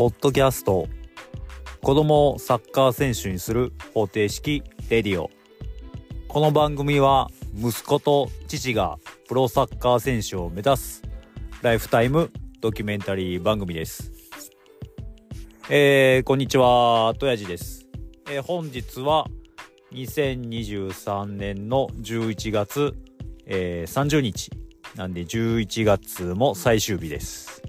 ポッドキャスト。子供をサッカー選手にする方程式レディオ。この番組は息子と父がプロサッカー選手を目指すライフタイムドキュメンタリー番組です。えー、こんにちはとやじです、えー、本日は2023年の11月、えー、30日なんで11月も最終日です。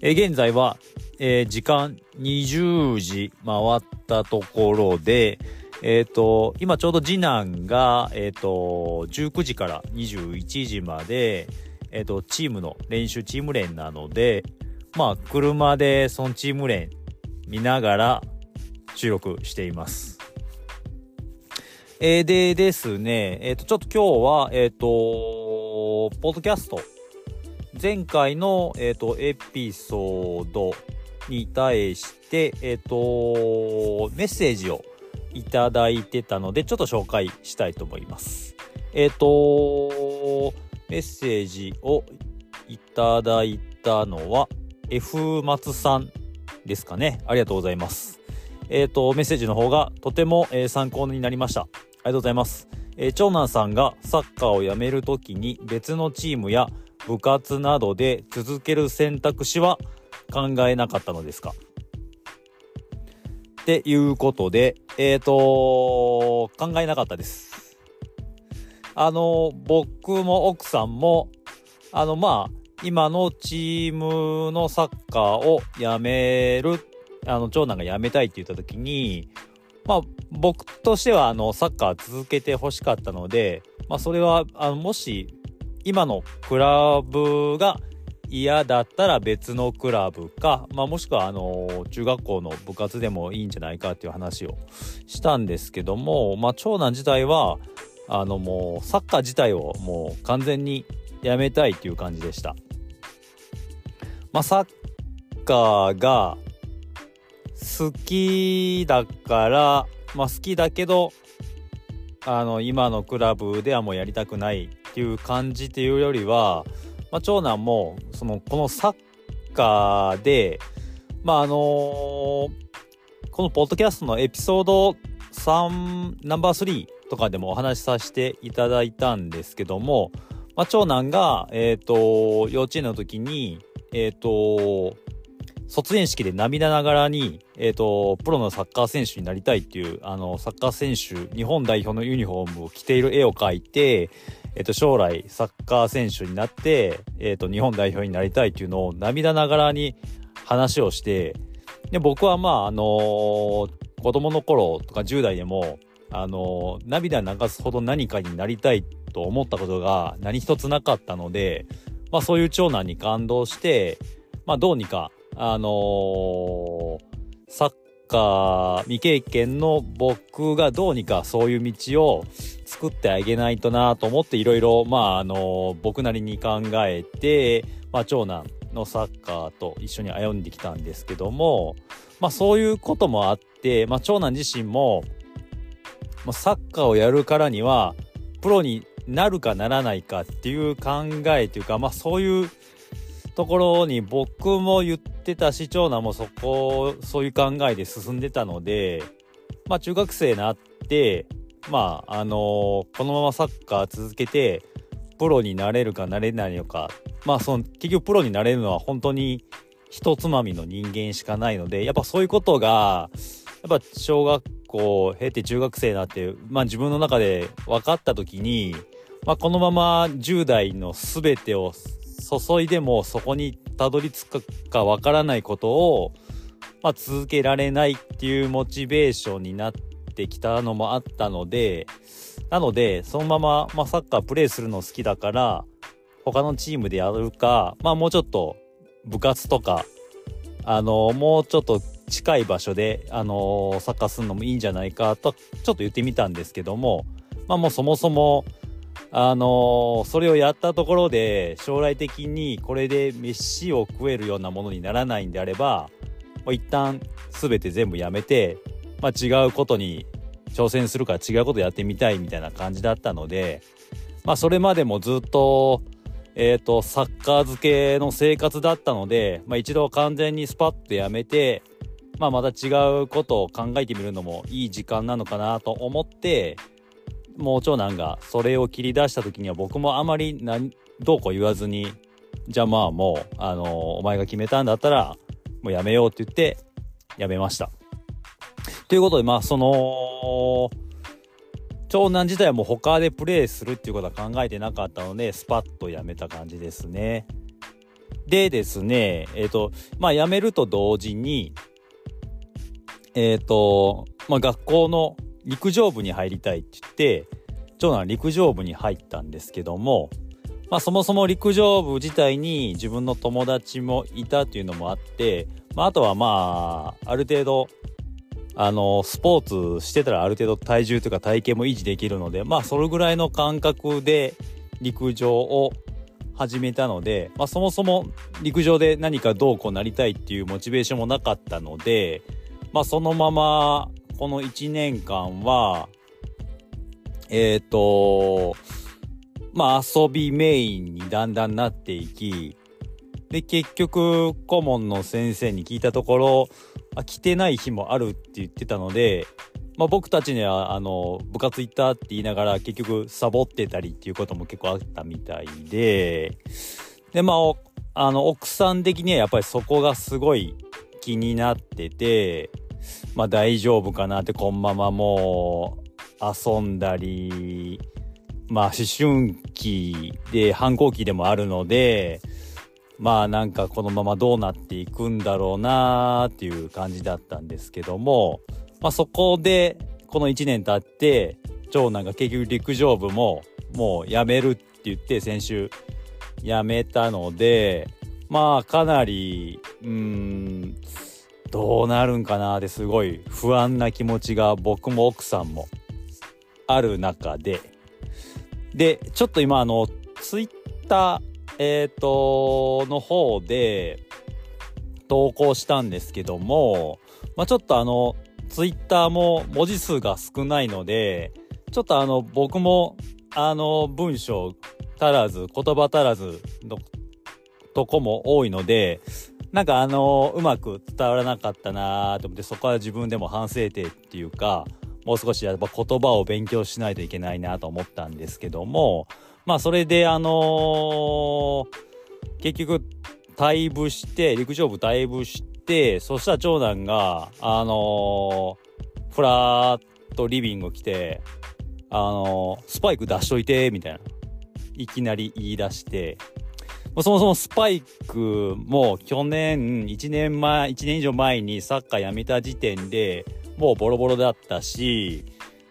えー、現在は、えー、時間20時回ったところで、えっ、ー、と、今ちょうど次男が、えっ、ー、と、19時から21時まで、えっ、ー、と、チームの練習チーム練なので、まあ、車でそのチーム練見ながら収録しています。えー、でですね、えっ、と、ちょっと今日は、えっ、と、ポッドキャスト、前回の、えっ、と、エピソードに対して、えっ、ー、と、メッセージをいただいてたので、ちょっと紹介したいと思います。えっ、ー、と、メッセージをいただいたのは、F 松さんですかね。ありがとうございます。えっ、と、メッセージの方がとても、え参考になりました。ありがとうございます。え、長男さんがサッカーをやめるときに別のチームや部活などで続ける選択肢は考えなかったのですか？っていうことで、えっ、ー、と考えなかったです。あの、僕も奥さんも、あの、まあ、今のチームのサッカーをやめる、あの、長男が辞めたいって言った時に、まあ、僕としては、あの、サッカー続けて欲しかったので、まあ、それは、あの、もし、今のクラブが嫌だったら別のクラブか、まあ、もしくは、あの、中学校の部活でもいいんじゃないかっていう話をしたんですけども、まあ、長男自体は、あの、もう、サッカー自体をもう完全にやめたいっていう感じでした。まあ、サッカーが、好きだから、まあ好きだけど、あの、今のクラブではもうやりたくないっていう感じっていうよりは、まあ長男も、その、このサッカーで、まああの、このポッドキャストのエピソード3、ナンバー3とかでもお話しさせていただいたんですけども、まあ長男が、えっ、ー、と、幼稚園の時に、えっ、ー、と、卒園式で涙ながらに、えっ、ー、と、プロのサッカー選手になりたいっていう、あの、サッカー選手、日本代表のユニフォームを着ている絵を描いて、えっ、と、将来サッカー選手になって、えっ、と、日本代表になりたいっていうのを涙ながらに話をして、で、僕はまあ、あの子供の頃とか10代でも、あの涙流すほど何かになりたいと思ったことが何一つなかったので、まあそういう長男に感動して、まあどうにかあのー、サッカー未経験の僕がどうにかそういう道を作ってあげないとなと思っていろいろ、まあ、あの、僕なりに考えて、まあ、長男のサッカーと一緒に歩んできたんですけども、まあ、そういうこともあって、まあ、長男自身も、まあ、サッカーをやるからには、プロになるかならないかっていう考えというか、まあ、そういうところに僕も言ってたし長男もそこそういう考えで進んでたのでまあ中学生になってまああのー、このままサッカー続けてプロになれるかなれないのかまあその結局プロになれるのは本当に一つまみの人間しかないのでやっぱそういうことがやっぱ小学校経て中学生になってまあ自分の中で分かった時にまあ、このまま10代の全てを注いでもそこにたどり着くかわからないことを、まあ、続けられないっていうモチベーションになってきたのもあったので、なので、そのまま、まあ、サッカープレイするの好きだから、他のチームでやるか、まあ、もうちょっと部活とか、あの、もうちょっと近い場所で、あの、サッカーするのもいいんじゃないかと、ちょっと言ってみたんですけども、まあ、もうそもそも、あの、それをやったところで将来的にこれで飯を食えるようなものにならないんであればもう一旦全て全部やめて、まあ、違うことに挑戦するから違うことやってみたいみたいな感じだったので、まあ、それまでもずっと、えっ、と、サッカー漬けの生活だったので、まあ一度完全にスパッとやめて、まあまた違うことを考えてみるのもいい時間なのかなと思って、もう長男がそれを切り出した時には僕もあまり何、どうこう言わずに、じゃあまあもう、あのー、お前が決めたんだったら、もうやめようって言って、やめました。ということで、まあその、長男自体はもう他でプレイするっていうことは考えてなかったので、スパッとやめた感じですね。でですね、えっ、ー、と、まあ辞めると同時に、えっ、ー、と、まあ学校の陸上部に入りたいって言って、長男陸上部に入ったんですけども、まあそもそも陸上部自体に自分の友達もいたっていうのもあって、まああとはまあ、ある程度、あの、スポーツしてたらある程度体重というか体型も維持できるので、まあそれぐらいの感覚で陸上を始めたので、まあそもそも陸上で何かどうこうなりたいっていうモチベーションもなかったので、まあそのままこの1年間は、えっ、ー、と、まあ遊びメインにだんだんなっていき、で、結局、顧問の先生に聞いたところ、あ来てない日もあるって言ってたので、まあ僕たちには、あの、部活行ったって言いながら結局サボってたりっていうことも結構あったみたいで、で、まあ、あの、奥さん的にはやっぱりそこがすごい気になってて、まあ大丈夫かなって、こんままもう遊んだり、まあ思春期で反抗期でもあるので、まあなんかこのままどうなっていくんだろうなっていう感じだったんですけども、まあそこでこの1年経って、長男が結局陸上部ももう辞めるって言って先週辞めたので、まあかなり、うん、どうなるんかなってすごい不安な気持ちが僕も奥さんもある中で、で、ちょっと今あの、ツイッター、えっ、ー、と、の方で投稿したんですけども、まあ、ちょっとあの、ツイッターも文字数が少ないので、ちょっとあの、僕もあの、文章足らず、言葉足らずのとこも多いので、なんかあの、うまく伝わらなかったなと思って、そこは自分でも反省点っていうか、もう少しやっぱ言葉を勉強しないといけないなと思ったんですけども、まあそれであのー、結局退部して、陸上部退部して、そしたら長男が、あのー、ふらーっとリビング来て、あのー、スパイク出しといて、みたいな。いきなり言い出して、そもそもスパイクも去年、1年前、1年以上前にサッカーやめた時点でもうボロボロだったし、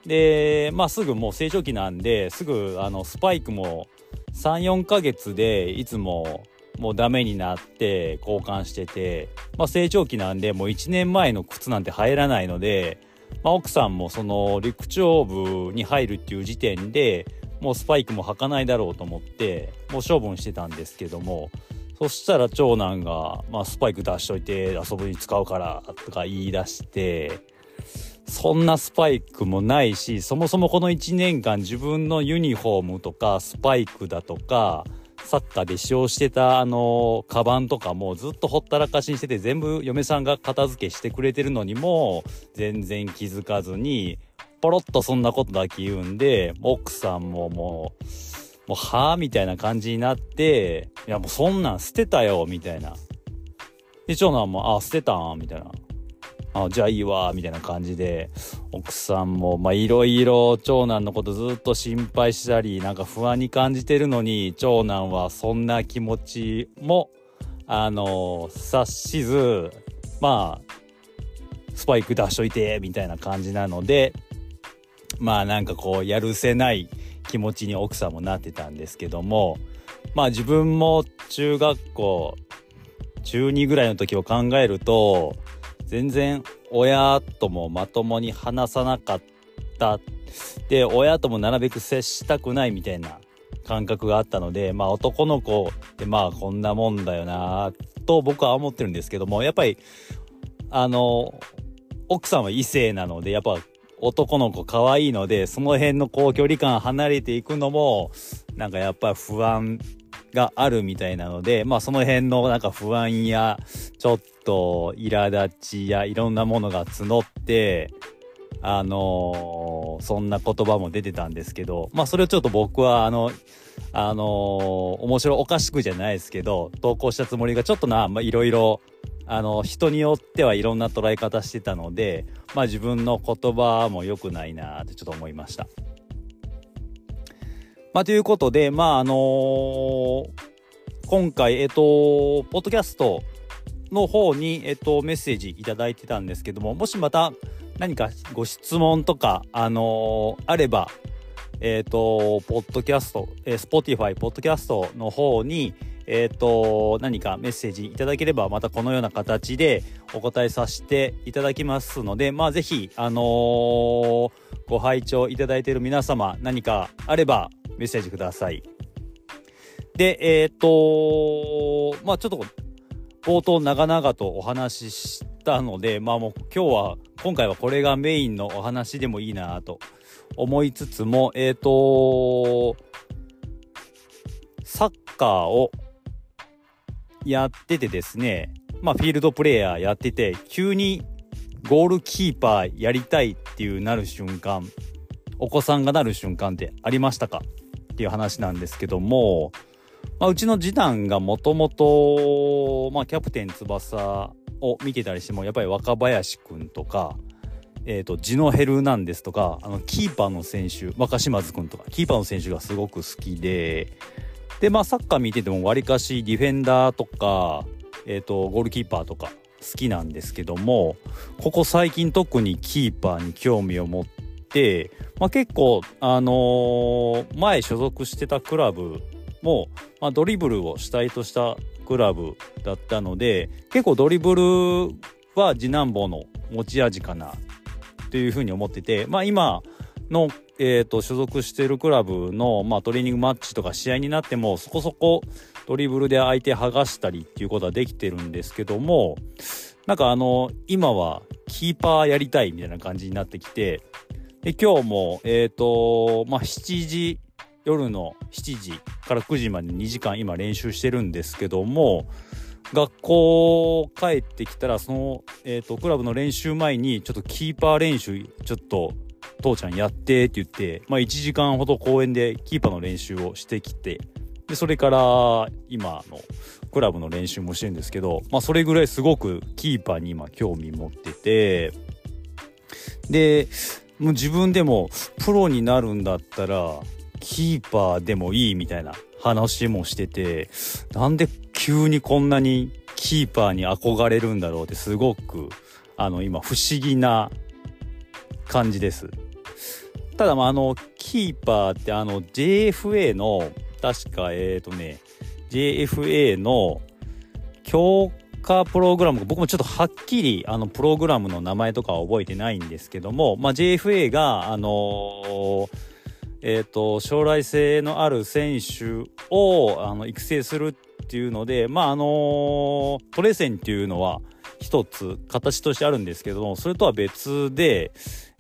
で、まあすぐもう成長期なんで、すぐあのスパイクも3、4ヶ月でいつももうダメになって交換してて、まあ成長期なんでもう1年前の靴なんて入らないので、まあ奥さんもその陸上部に入るっていう時点で、もうスパイクも履かないだろうと思って、もう処分してたんですけども、そしたら長男が、まあ、スパイク出しといて遊ぶに使うからとか言い出して、そんなスパイクもないし、そもそもこの1年間自分のユニフォームとかスパイクだとか、サッカーで使用してたあの、カバンとかもずっとほったらかしにしてて全部嫁さんが片付けしてくれてるのにも全然気づかずに、ポロッとそんなことだけ言うんで、奥さんももう、もう、はぁみたいな感じになって、いやもうそんなん捨てたよみたいな。で、長男も、あ、捨てたんみたいな。あ、じゃあいいわみたいな感じで、奥さんも、まあ、いろいろ長男のことずっと心配したり、なんか不安に感じてるのに、長男はそんな気持ちも、あの、察しず、まあ、スパイク出しといて、みたいな感じなので、まあなんかこうやるせない気持ちに奥さんもなってたんですけどもまあ自分も中学校中2ぐらいの時を考えると全然親ともまともに話さなかった。で親ともなるべく接したくないみたいな感覚があったのでまあ男の子ってまあこんなもんだよなと僕は思ってるんですけどもやっぱりあの奥さんは異性なのでやっぱ男の子可愛いので、その辺のこう距離感離れていくのも、なんかやっぱ不安があるみたいなので、まあその辺のなんか不安や、ちょっと苛立ちやいろんなものが募って、あのー、そんな言葉も出てたんですけど、まあそれをちょっと僕はあの、あのー、面白おかしくじゃないですけど、投稿したつもりがちょっとな、まあいろいろ、あの、人によってはいろんな捉え方してたので、まあ自分の言葉も良くないなってちょっと思いました。まあということで、まああのー、今回、えっ、と、ポッドキャストの方に、えっ、と、メッセージいただいてたんですけども、もしまた何かご質問とか、あのあれば、えっ、と、ポッドキャスト、えー、Spotify、ポッドキャストの方に、えっ、ー、と、何かメッセージいただければ、またこのような形でお答えさせていただきますので、まあ、ぜひ、あのー、ご拝聴いただいている皆様、何かあればメッセージください。で、えっ、とまあ、ちょっと、冒頭長々とお話ししたので、まあもう今日は、今回はこれがメインのお話でもいいなと思いつつも、えっ、とサッカーをやっててですね、まあフィールドプレイヤーやってて、急にゴールキーパーやりたいっていうなる瞬間、お子さんがなる瞬間ってありましたか？っていう話なんですけども、まあ、うちの次男がもともと、キャプテン翼を見てたりしても、やっぱり若林くんとか、え、ー、と、ジノヘルナンデスとか、あの、キーパーの選手、若島津くんとか、キーパーの選手がすごく好きで、で、まあ、サッカー見てても、わりかしディフェンダーとか、えっ、ー、と、ゴールキーパーとか、好きなんですけども、ここ最近特にキーパーに興味を持って、まあ、結構、あのー、前所属してたクラブも、まあ、ドリブルを主体としたクラブだったので、結構ドリブルは次男坊の持ち味かなというふうに思ってて、まあ今の、えー、と、所属しているクラブの、まあトレーニングマッチとか試合になっても、そこそこドリブルで相手剥がしたりっていうことはできてるんですけども、なんかあの、今はキーパーやりたいみたいな感じになってきて、で今日も、えっ、ー、と、まあ7時、夜の7時から9時まで2時間今練習してるんですけども、学校帰ってきたら、その、えっ、ー、と、クラブの練習前に、ちょっとキーパー練習、ちょっと、父ちゃんやってって言って、まあ1時間ほど公園でキーパーの練習をしてきて、で、それから今のクラブの練習もしてるんですけど、まあそれぐらいすごくキーパーに今興味持ってて、で、もう自分でもプロになるんだったら、キーパーでもいいみたいな話もしてて、なんで急にこんなにキーパーに憧れるんだろうってすごく、あの、今不思議な感じです。ただ、まあ、あの、キーパーってあの、JFA の、確か、えっ、ー、とね、JFA の強化プログラム、僕もちょっとはっきり、あの、プログラムの名前とかは覚えてないんですけども、まあ、JFA が、あのーえーと、将来性のある選手をあの育成するっていうので、まああのトレセンっていうのは一つ形としてあるんですけどもそれとは別で、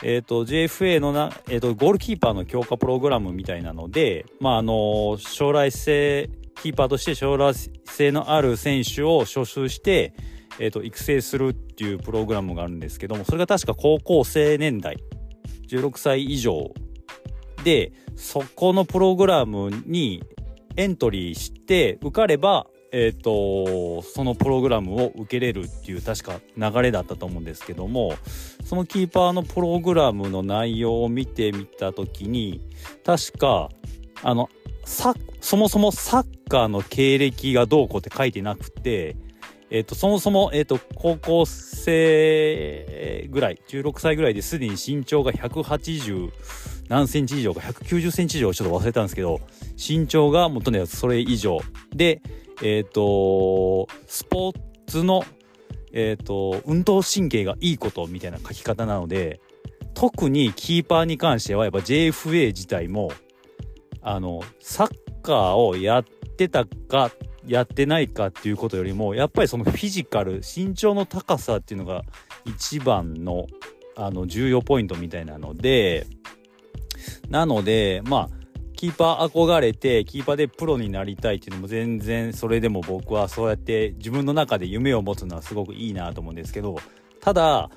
えーと、JFA のな、えーと、ゴールキーパーの強化プログラムみたいなので、まああの将来性キーパーとして将来性のある選手を招集して、えー、と育成するっていうプログラムがあるんですけどもそれが確か高校生年代16歳以上で、そこのプログラムにエントリーして受かれば、え、ー、と、そのプログラムを受けれるっていう確か流れだったと思うんですけども、そのキーパーのプログラムの内容を見てみたときに、確か、あの、そもそもサッカーの経歴がどうこうって書いてなくて、え、ー、と、そもそも、え、ー、と、高校生ぐらい、16歳ぐらいですでに身長が180何センチ以上か、190センチ以上ちょっと忘れたんですけど、身長が元のやつそれ以上。で、えっ、ー、と、スポーツの、えっ、と、運動神経がいいことみたいな書き方なので、特にキーパーに関してはやっぱ JFA 自体も、あの、サッカーをやってたかやってないかっていうことよりもやっぱりそのフィジカル身長の高さっていうのが一番のあの重要ポイントみたいなのでなのでまあキーパー憧れて、キーパーでプロになりたいっていうのも全然、それでも僕はそうやって自分の中で夢を持つのはすごくいいなと思うんですけど、ただ、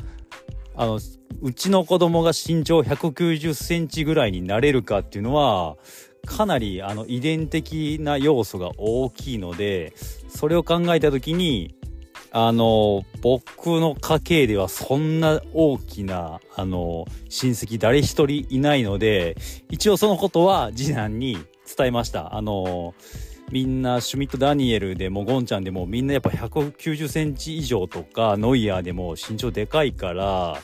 あの、うちの子供が身長190センチぐらいになれるかっていうのは、かなりあの遺伝的な要素が大きいので、それを考えた時に、あの、僕の家系ではそんな大きな、あの、親戚誰一人いないので、一応そのことは次男に伝えました。あの、みんなシュミット・ダニエルでもゴンちゃんでもみんなやっぱ190センチ以上とかノイヤーでも身長でかいから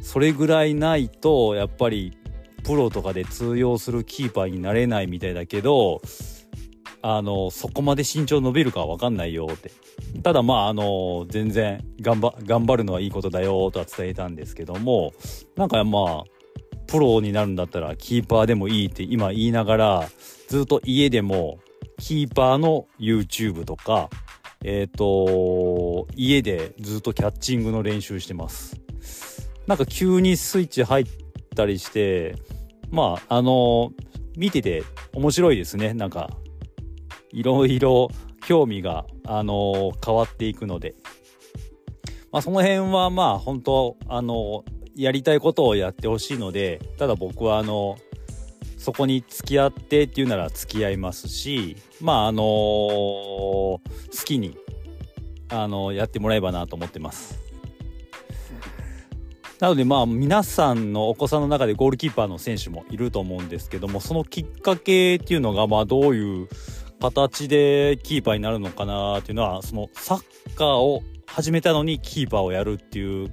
それぐらいないとやっぱりプロとかで通用するキーパーになれないみたいだけどあのそこまで身長伸びるかは分かんないよって。ただまああの全然頑張頑張るのはいいことだよとは伝えたんですけどもなんかまあプロになるんだったらキーパーでもいいって今言いながらずっと家でもキーパーの YouTube とかえっ、ー、と家でずっとキャッチングの練習してます。なんか急にスイッチ入ったりしてまああの見てて面白いですね。なんかいろいろ興味が、あの、変わっていくので。まあ、その辺はまあ本当あの、やりたいことをやってほしいので、ただ僕はあのそこに付き合ってっていうなら付き合いますし、まああの好きに、あのやってもらえばなと思ってます。なのでまあ皆さんのお子さんの中でゴールキーパーの選手もいると思うんですけども、そのきっかけっていうのがまあどういう形でキーパーになるのかなっていうのはそのサッカーを始めたのにキーパーをやるっていう、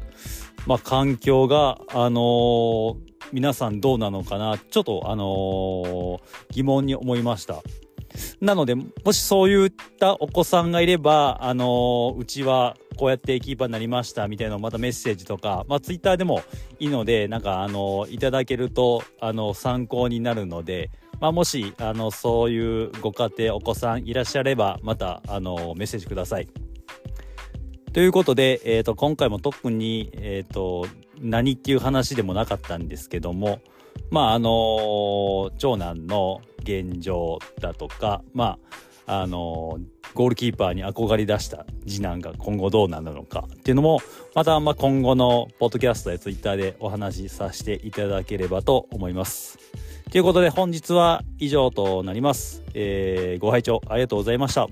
まあ、環境が、あのー、皆さんどうなのかなちょっと、あのー、疑問に思いました。なので、もしそういったお子さんがいれば、あのー、うちはこうやってキーパーになりましたみたいなまたメッセージとか、まあ、ツイッターでもいいので、なんか、あのいただけると、あの参考になるので、まあ、もし、あの、そういうご家庭、お子さんいらっしゃれば、また、あの、メッセージください。ということで、え、ー、と、今回も特に、え、ー、と、何っていう話でもなかったんですけども、まあ、あの、長男の現状だとか、まあ、あの、ゴールキーパーに憧れ出した次男が今後どうなるのかっていうのも、また、ま、今後のポッドキャストやツイッターでお話しさせていただければと思います。ということで本日は以上となります。えー、ご拝聴ありがとうございました。